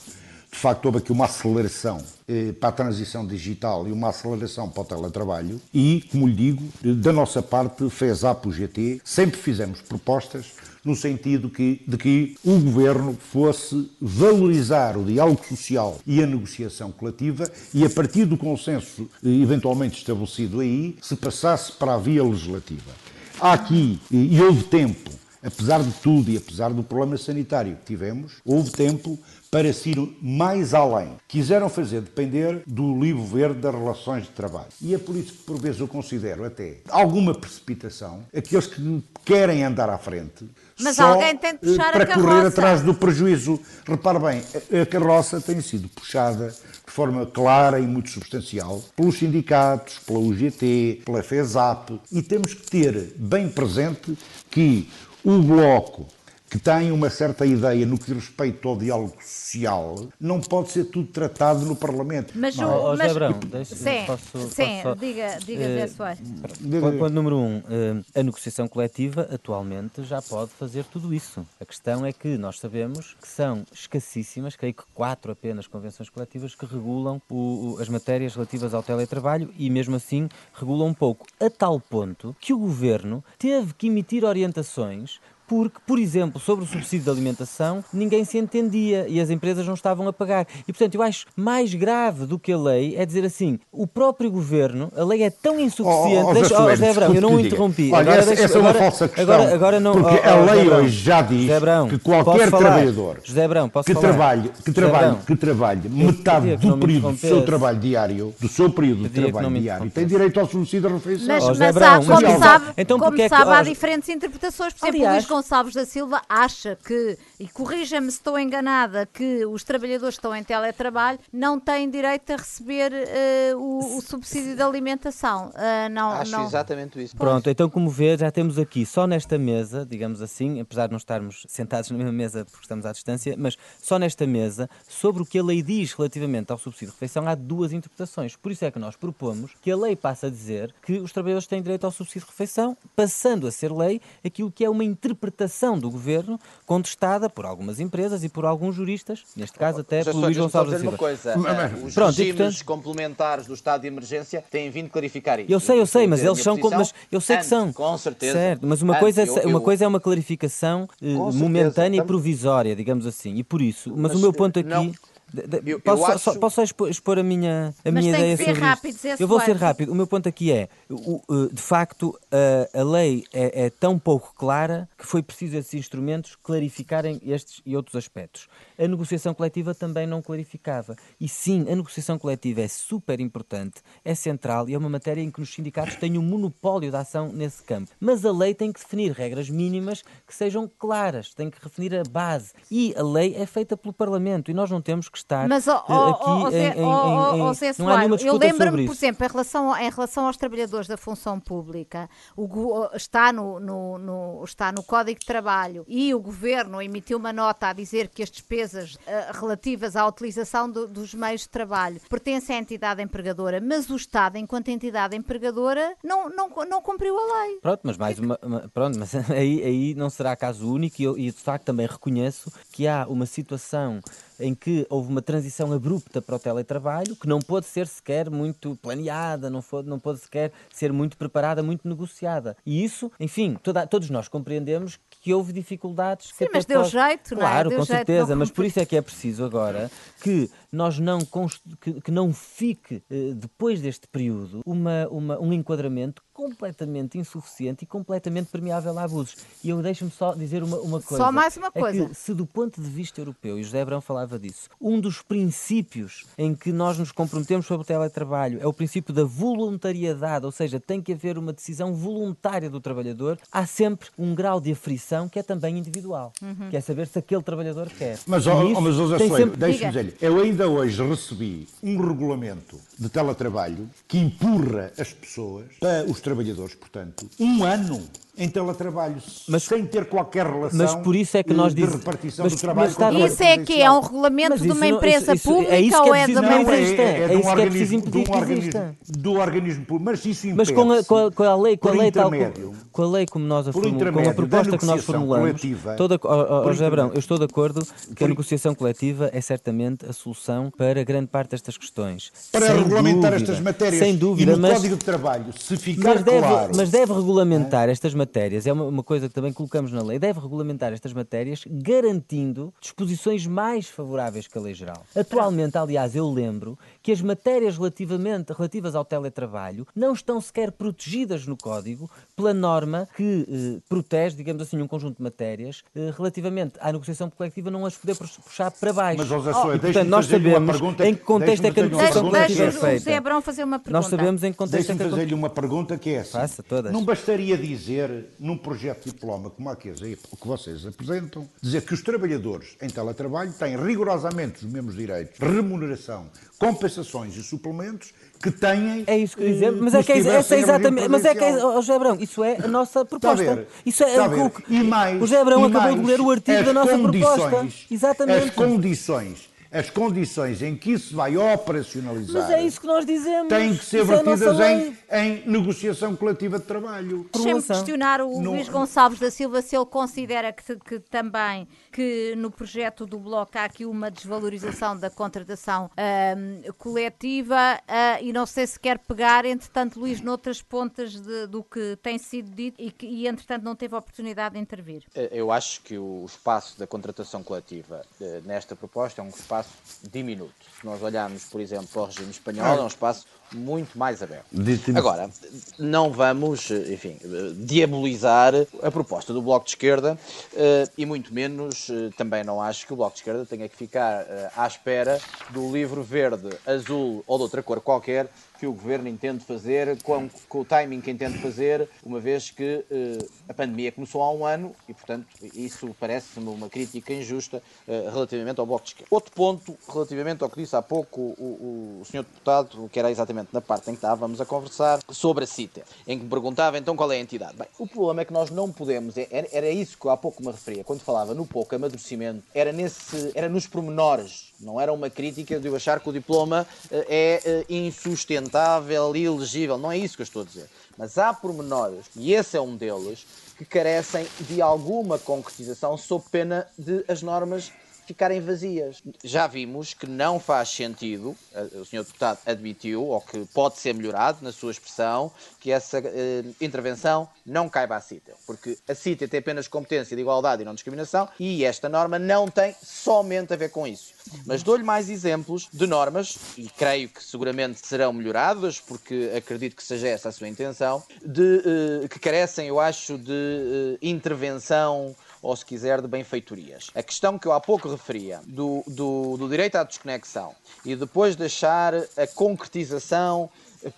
De facto, houve aqui uma aceleração eh, para a transição digital e uma aceleração para o teletrabalho. E, como lhe digo, da nossa parte, fez a GT, sempre fizemos propostas no sentido que, de que o governo fosse valorizar o diálogo social e a negociação coletiva e, a partir do consenso eventualmente estabelecido aí, se passasse para a via legislativa. Há aqui, e houve tempo apesar de tudo e apesar do problema sanitário que tivemos, houve tempo para se ir mais além. Quiseram fazer depender do livro verde das relações de trabalho. E é por isso que, por vezes, eu considero até alguma precipitação aqueles que querem andar à frente. Mas só, alguém tem de puxar para a carroça. correr atrás do prejuízo. Repare bem, a carroça tem sido puxada de forma clara e muito substancial pelos sindicatos, pela UGT, pela FESAP e temos que ter bem presente que o Bloco que tem uma certa ideia no que respeita ao diálogo social, não pode ser tudo tratado no Parlamento. Mas, Não, o, ó, José mas Abrão, deixa- sim, posso- sim posso- diga, diga eh, Zé Soares. Ponto, ponto número um, eh, a negociação coletiva atualmente já pode fazer tudo isso. A questão é que nós sabemos que são escassíssimas, creio que quatro apenas convenções coletivas que regulam o- o- as matérias relativas ao teletrabalho e mesmo assim regulam um pouco, a tal ponto que o governo teve que emitir orientações porque, por exemplo, sobre o subsídio de alimentação, ninguém se entendia e as empresas não estavam a pagar. E, portanto, eu acho mais grave do que a lei é dizer assim: o próprio governo, a lei é tão insuficiente. Oh, oh, deixa, oh, José Abrão, eu não o interrompi. Olha, agora, essa, deixa- essa é uma agora- falsa questão. Agora, agora não, porque oh, oh, a José lei hoje já diz Abrão, que qualquer trabalhador posso que falar? trabalhe, que José trabalhe, que trabalhe metade do período do seu trabalho diário, do seu período de trabalho diário, tem direito ao subsídio de refeição. Mas, Oh, mas há, como sabe, então como é sabe, há oh, diferentes interpretações. Por exemplo, Aliás- Gonçalves da Silva acha que, e corrija-me se estou enganada, que os trabalhadores que estão em teletrabalho não têm direito a receber eh, o, o subsídio de alimentação. Ah, não, Acho não. exatamente isso. Pronto, então como vê, já temos aqui só nesta mesa, digamos assim, apesar de não estarmos sentados na mesma mesa porque estamos à distância, mas só nesta mesa, sobre o que a lei diz relativamente ao subsídio de refeição, há duas interpretações. Por isso é que nós propomos que a lei passe a dizer que os trabalhadores têm direito ao subsídio de refeição, passando a ser lei aquilo que é uma interpretação do governo contestada por algumas empresas e por alguns juristas, neste caso até Já pelo só Luís Gonçalves da dizer uma Silva. coisa. Eh, Os Pronto, regimes portanto- complementares do estado de emergência têm vindo clarificar isso. Eu sei, eu sei, mas eles são, como- mas eu sei que são. Com certeza. Certo, mas uma coisa, é, eu- uma eu- coisa é uma clarificação eh, momentânea e provisória, digamos assim. E por isso, mas, Mas, o meu ponto aqui. não. Eu- eu posso, só- acho- só, posso só expor, expor a minha, a Mas minha tem ideia que ser sobre rápido, isto? Eu vou ser rápido. O meu ponto aqui é, o- o, de facto, a, a lei é, é tão pouco clara que foi preciso esses instrumentos clarificarem estes e outros aspectos. A negociação coletiva também não clarificava. E sim, a negociação coletiva é super importante, é central e é uma matéria em que os sindicatos têm um monopólio de ação nesse campo. Mas a lei tem que definir regras mínimas que sejam claras, tem que definir a base. E a lei é feita pelo Parlamento e nós não temos que estar Mas, eh, ó, aqui Zé- em, em- em- não há nenhuma eu lembro-me, por exemplo, em relação, em relação aos trabalhadores da função pública, o, está, no, no- no- está no Código de Trabalho e o Governo emitiu uma nota a dizer que as despesas eh, relativas à utilização do- dos meios de trabalho pertencem à entidade empregadora, mas o Estado, enquanto entidade empregadora, não, não, não cumpriu a lei. Pronto, mas mais uma, uma- pronto, mas aí, aí não será caso único e, eu, e de facto também reconheço que há uma situação em que houve uma transição abrupta para o teletrabalho que não pôde ser sequer muito planeada, não, foi, não pôde sequer ser muito preparada, muito negociada. E isso, enfim, toda- todos nós compreendemos que houve dificuldades. Sim, mas deu jeito, não é? Claro, com jeito, certeza, mas por isso é que é preciso agora que nós não que, que não fique eh, depois deste período uma, uma- um enquadramento completamente insuficiente e completamente permeável a abusos. E eu deixo-me só dizer uma, uma coisa. mais uma É coisa. que, se do ponto de vista europeu, e o José Abrão falava disso, um dos princípios em que nós nos comprometemos sobre o teletrabalho é o princípio da voluntariedade, ou seja, tem que haver uma decisão voluntária do trabalhador, há sempre um grau de aflição que é também individual, Uhum. que é saber se aquele trabalhador quer. Mas, ó, mas José tem Soeiro, sempre- deixe-me dizer-lhe, eu ainda hoje recebi um regulamento de teletrabalho que empurra as pessoas, para os trabalhadores, portanto, um ano em teletrabalho, Mas- sem ter qualquer relação mas por isso é que nós de diz- repartição mas- do trabalho. mas com bem. Isso é que é um regulamento Mas de isso uma não- empresa isso- isso- pública é isso que é ou é de preciso uma empresa? existe. É de isso um que é preciso impedir de um que organismo- exista. do organismo público. Mas isso Mas com a, com a- com a lei, com a lei tal como, com a lei como nós a formulamos, com a proposta que nós formulamos, coletiva, toda, ó, ó, por José Abrão, eu estou de acordo que por- a negociação coletiva é certamente a solução para grande parte destas questões. para Sem regulamentar dúvida, estas matérias Sem dúvida, e no mas, Código de Trabalho, se ficar mas, deve, claro... mas deve regulamentar estas matérias, é uma, uma, coisa que também colocamos na lei, deve regulamentar estas matérias garantindo disposições mais favoráveis que a lei geral. Atualmente, aliás, eu lembro que as matérias relativamente, relativas ao teletrabalho não estão sequer protegidas no Código pela norma que eh, protege, digamos assim, um conjunto de matérias eh, relativamente à negociação coletiva não as poder puxar para baixo. Mas, José Soa, oh, portanto, nós sabemos em que contexto é que a negociação coletiva é feita. José Abrão fazer uma pergunta. Nós sabemos em que contexto é que... fazer-lhe uma pergunta que é essa. Faça todas. Não bastaria dizer, num projeto de diploma como aquele que vocês apresentam, dizer que os trabalhadores em teletrabalho têm rigorosamente os mesmos direitos, remuneração, compensações e suplementos que têm. É isso que dizemos, mas é que é, essa é exatamente. Mas é que é, oh, José Abrão, isso é a nossa proposta. Isso é, a ver. E mais, o José Abrão acabou de ler o artigo da nossa proposta. Exatamente. As condições as condições em que isso vai operacionalizar. Mas é isso que nós dizemos. Têm que ser isso vertidas é em, em, negociação coletiva de trabalho. Deixa-me questionar o no... Luís Gonçalves da Silva se ele considera que, que, também que no projeto do Bloco há aqui uma desvalorização da contratação uh, coletiva uh, e não sei se quer pegar, entretanto, Luís, noutras pontas de, do que tem sido dito e que, e, entretanto, não teve a oportunidade de intervir. Eh, eu acho que o espaço da contratação coletiva uh, nesta proposta é um espaço espaço diminuto. Se nós olharmos, por exemplo, para o regime espanhol, é um espaço muito mais aberto. Agora, não vamos, enfim, diabolizar a proposta do Bloco de Esquerda eh, e muito menos eh, também não acho que o Bloco de Esquerda tenha que ficar eh, à espera do livro verde, azul ou de outra cor qualquer que o governo entende fazer, com, com o timing que entende fazer, uma vez que uh, a pandemia começou há um ano e, portanto, isso parece-me uma crítica injusta uh, relativamente ao Bloco de Esquerda. Outro ponto, relativamente ao que disse há pouco o, o, o senhor deputado, que era exatamente na parte em que estávamos a conversar, sobre a CITA, em que me perguntava então qual é a entidade. Bem, o problema é que nós não podemos, é, era, era isso que há pouco me referia, quando falava no pouco amadurecimento, era, nesse, era nos pormenores, não era uma crítica de eu achar que o diploma uh, é insustentável insustentável e ilegível. Não é isso que eu estou a dizer. Mas há pormenores, e esse é um deles, que carecem de alguma concretização sob pena de as normas ficarem vazias. Já vimos que não faz sentido, o Sr. Deputado admitiu, ou que pode ser melhorado na sua expressão, que essa eh, intervenção não caiba à CITA, porque a CITA tem apenas competência de igualdade e não discriminação e esta norma não tem somente a ver com isso. Mas dou-lhe mais exemplos de normas, e creio que seguramente serão melhoradas, porque acredito que seja essa a sua intenção, de, eh, que carecem, eu acho, de eh, intervenção ou, se quiser, de benfeitorias. A questão que eu há pouco referia do, do, do direito à desconexão e depois deixar a concretização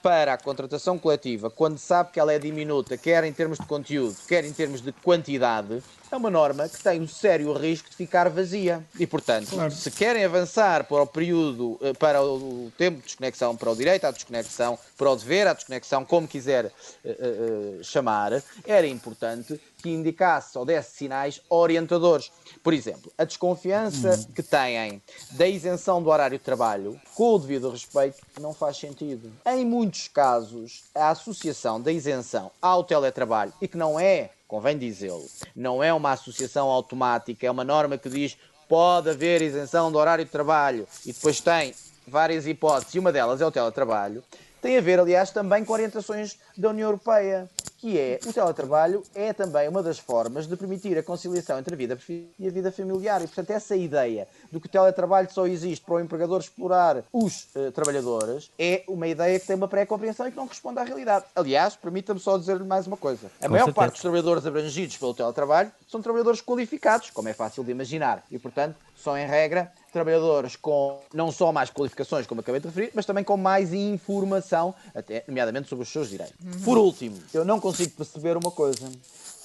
para a contratação coletiva, quando sabe que ela é diminuta, quer em termos de conteúdo, quer em termos de quantidade, é uma norma que tem um sério risco de ficar vazia. E, portanto, claro. se querem avançar para o período, eh, para o tempo de desconexão, para o direito à desconexão, para o dever à desconexão, como quiser uh, uh, chamar, era importante que indicasse ou desse sinais orientadores. Por exemplo, a desconfiança hum. que têm da isenção do horário de trabalho, com o devido respeito, não faz sentido. Em muitos casos, a associação da isenção ao teletrabalho, e que não é convém dizê-lo, não é uma associação automática, é uma norma que diz pode haver isenção do horário de trabalho e depois tem várias hipóteses e uma delas é o teletrabalho, tem a ver, aliás, também com orientações da União Europeia que é o teletrabalho é também uma das formas de permitir a conciliação entre a vida e a vida familiar. E, portanto, essa ideia do que o teletrabalho só existe para o empregador explorar os uh, trabalhadores é uma ideia que tem uma pré-compreensão e que não responde à realidade. Aliás, permita-me só dizer-lhe mais uma coisa. A Com maior certeza. parte dos trabalhadores abrangidos pelo teletrabalho são trabalhadores qualificados, como é fácil de imaginar. E, portanto, são, em regra, trabalhadores com não só mais qualificações, como acabei de referir, mas também com mais informação, até, nomeadamente sobre os seus direitos. Uhum. Por último, eu não consigo perceber uma coisa.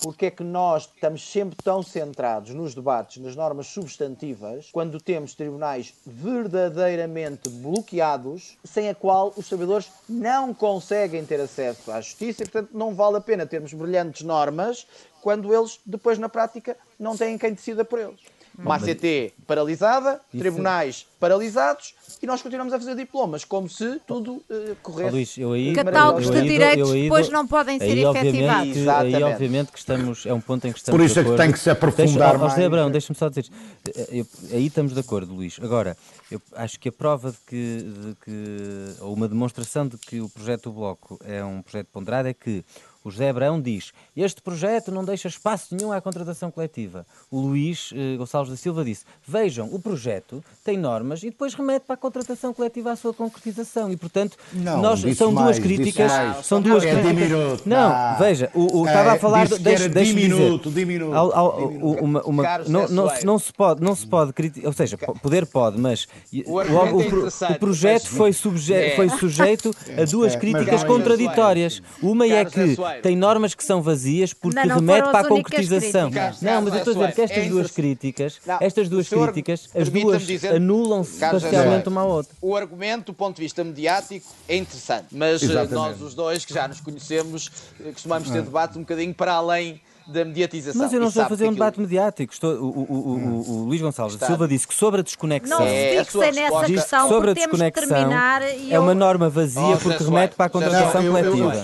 Porque é que nós estamos sempre tão centrados nos debates, nas normas substantivas, quando temos tribunais verdadeiramente bloqueados, sem a qual os trabalhadores não conseguem ter acesso à justiça e, portanto, não vale a pena termos brilhantes normas quando eles, depois, na prática, não têm quem decida por eles. Uma ACT paralisada, tribunais paralisados e nós continuamos a fazer diplomas como se tudo uh, corresse. Oh, Luís, eu aí, Catálogos de direitos depois depois não podem ser aí, efetivados. Exatamente. Aí, obviamente, que estamos, é um ponto em que estamos. Por isso é que tem que se aprofundar Deixa, mais. José Abrão, deixa-me só dizer. Eh, eu, aí estamos de acordo, Luís. Agora, eu acho que a prova de que, de que, ou uma demonstração de que o projeto do Bloco é um projeto ponderado é que O José Abrão diz: Este projeto não deixa espaço nenhum à contratação coletiva. O Luís eh, Gonçalves da Silva disse: Vejam, o projeto tem normas e depois remete para a contratação coletiva à sua concretização. E, portanto, Não, nós, são duas mais, críticas. disse mais. São duas É críticas. diminuto, não, não. veja, o, o- É, estava a falar. disse que deixe- era deixe-me dizer. diminuto, diminuto, Ao- ao- diminuto. o- uma- uma- não, não, não se pode, não se pode criticar, ou seja, po- poder pode, mas O argumento o, é o projeto foi, subje- É. foi sujeito a duas É, mas críticas contraditórias. Uma é que. Tem normas que são vazias porque Não, não remete para a concretização. críticas. Não, mas eu estou a dizer que estas É duas interessante. críticas, Não, estas duas críticas, as duas anulam-se parcialmente Soeiro. uma à outra. O argumento, do ponto de vista mediático, é interessante, mas eh, Exatamente. nós os dois, que já nos conhecemos, eh, costumamos ter debates um bocadinho para além da mediatização. Mas eu não estou a fazer um aquilo- debate mediático. Estou, o, o, o, o, o Luís Gonçalves da Está. Silva disse que sobre a desconexão. Não É, se a sua fixem nessa questão, sobre a desconexão terminar. é uma norma vazia Oh, porque remete para a contratação coletiva.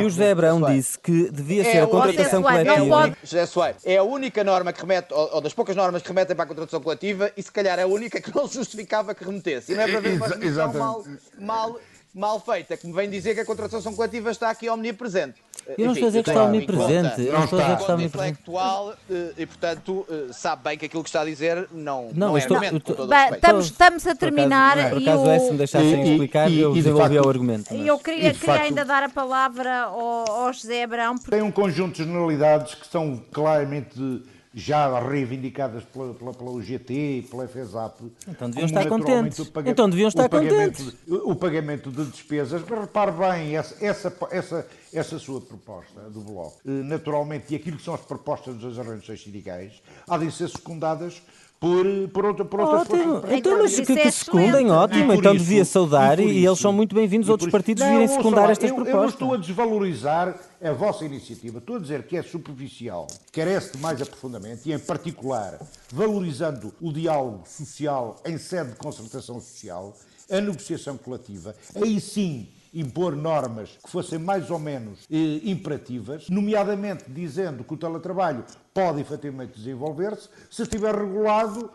e o José Soares. disse que devia É ser a contratação coletiva. pode- José Soares, é a única norma que remete, ou, das poucas normas que remetem para a contratação coletiva, e se calhar é a única que não justificava que remetesse. E não é para ver uma mal, mal, mal feita, que me vem dizer que a contratação coletiva está aqui omnipresente. Eu não estou a dizer que está omnipresente. Eu não estou a dizer que omnipresente. intelectual eh, e, portanto, eh, sabe bem que aquilo que está a dizer não, Não, não, é estou- argumento, estamos, estamos a Por acaso- terminar Por e acaso, é, se me deixassem explicar, e- eu e de desenvolvia facto- o argumento. E mas- eu queria, E, ainda dar a palavra ao, ao José Abrão, porque Tem um conjunto de generalidades que são claramente já reivindicadas pela, pela, pela UGT e pela FESAP. Então deviam estar contentes. o paga- Então deviam estar o pagamento contentes. de- O pagamento de despesas, mas repare bem, essa, essa, essa, essa sua proposta do Bloco, eh, naturalmente, e aquilo que são as propostas das organizações sindicais, há de ser secundadas por, por, outra, por outras Ótimo. forças Então, mas Isso que, é que excelente, secundem, é? ótimo. Então isso- devia saudar e e, eles são muito bem-vindos, outros isso- partidos Não, virem secundar lá, estas eu, Eu não propostas. estou a desvalorizar a vossa iniciativa, estou a dizer que é superficial, carece de mais aprofundamento e, em particular, valorizando o diálogo social em sede de concertação social, a negociação coletiva, aí sim impor normas que fossem mais ou menos eh, imperativas, nomeadamente dizendo que o teletrabalho pode efetivamente desenvolver-se se estiver regulado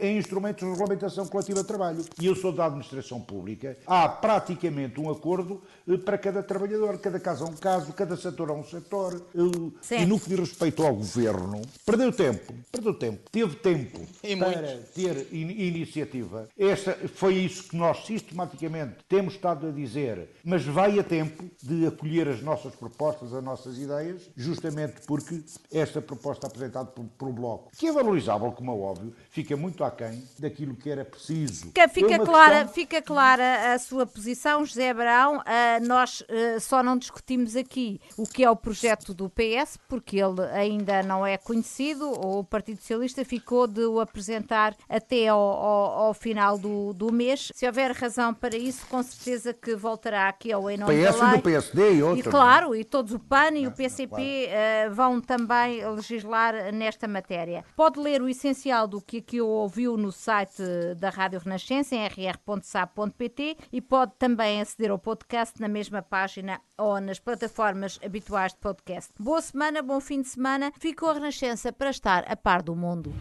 em instrumentos de regulamentação coletiva de trabalho. E eu sou da administração pública. Há praticamente um acordo eh, para cada trabalhador. Cada caso é um caso, cada setor é um setor. Eh, Sim. E no que diz respeito ao governo, perdeu tempo. Perdeu tempo. Teve tempo E para muito. ter in- iniciativa. Esta, foi isso que nós sistematicamente temos estado a dizer. Mas vai a tempo de acolher as nossas propostas, as nossas ideias, justamente porque esta proposta apresentada por- pelo Bloco, que é valorizável, como é óbvio, fica muito aquém daquilo que era preciso. Fica, fica É clara, questão- fica clara a sua posição, José Abrão. Ah, nós ah, só não discutimos aqui o que é o projeto do PS, porque ele ainda não é conhecido. O Partido Socialista ficou de o apresentar até ao, ao- ao final do, do mês. Se houver razão para isso, com certeza que voltará aqui ao Em Nome PS da e do PSD e E outros. claro, e todos o PAN e o PCP eh, vão também legislar nesta matéria. Pode ler o essencial do que aqui ouviu no site da Rádio Renascença, em rr.sap.pt e pode também aceder ao podcast na mesma página ou nas plataformas habituais de podcast. Boa semana, bom fim de semana. Ficou a Renascença para estar a par do mundo.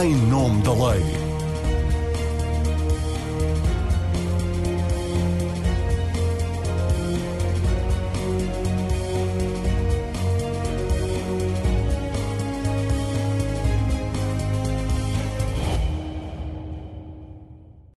Em nome da lei.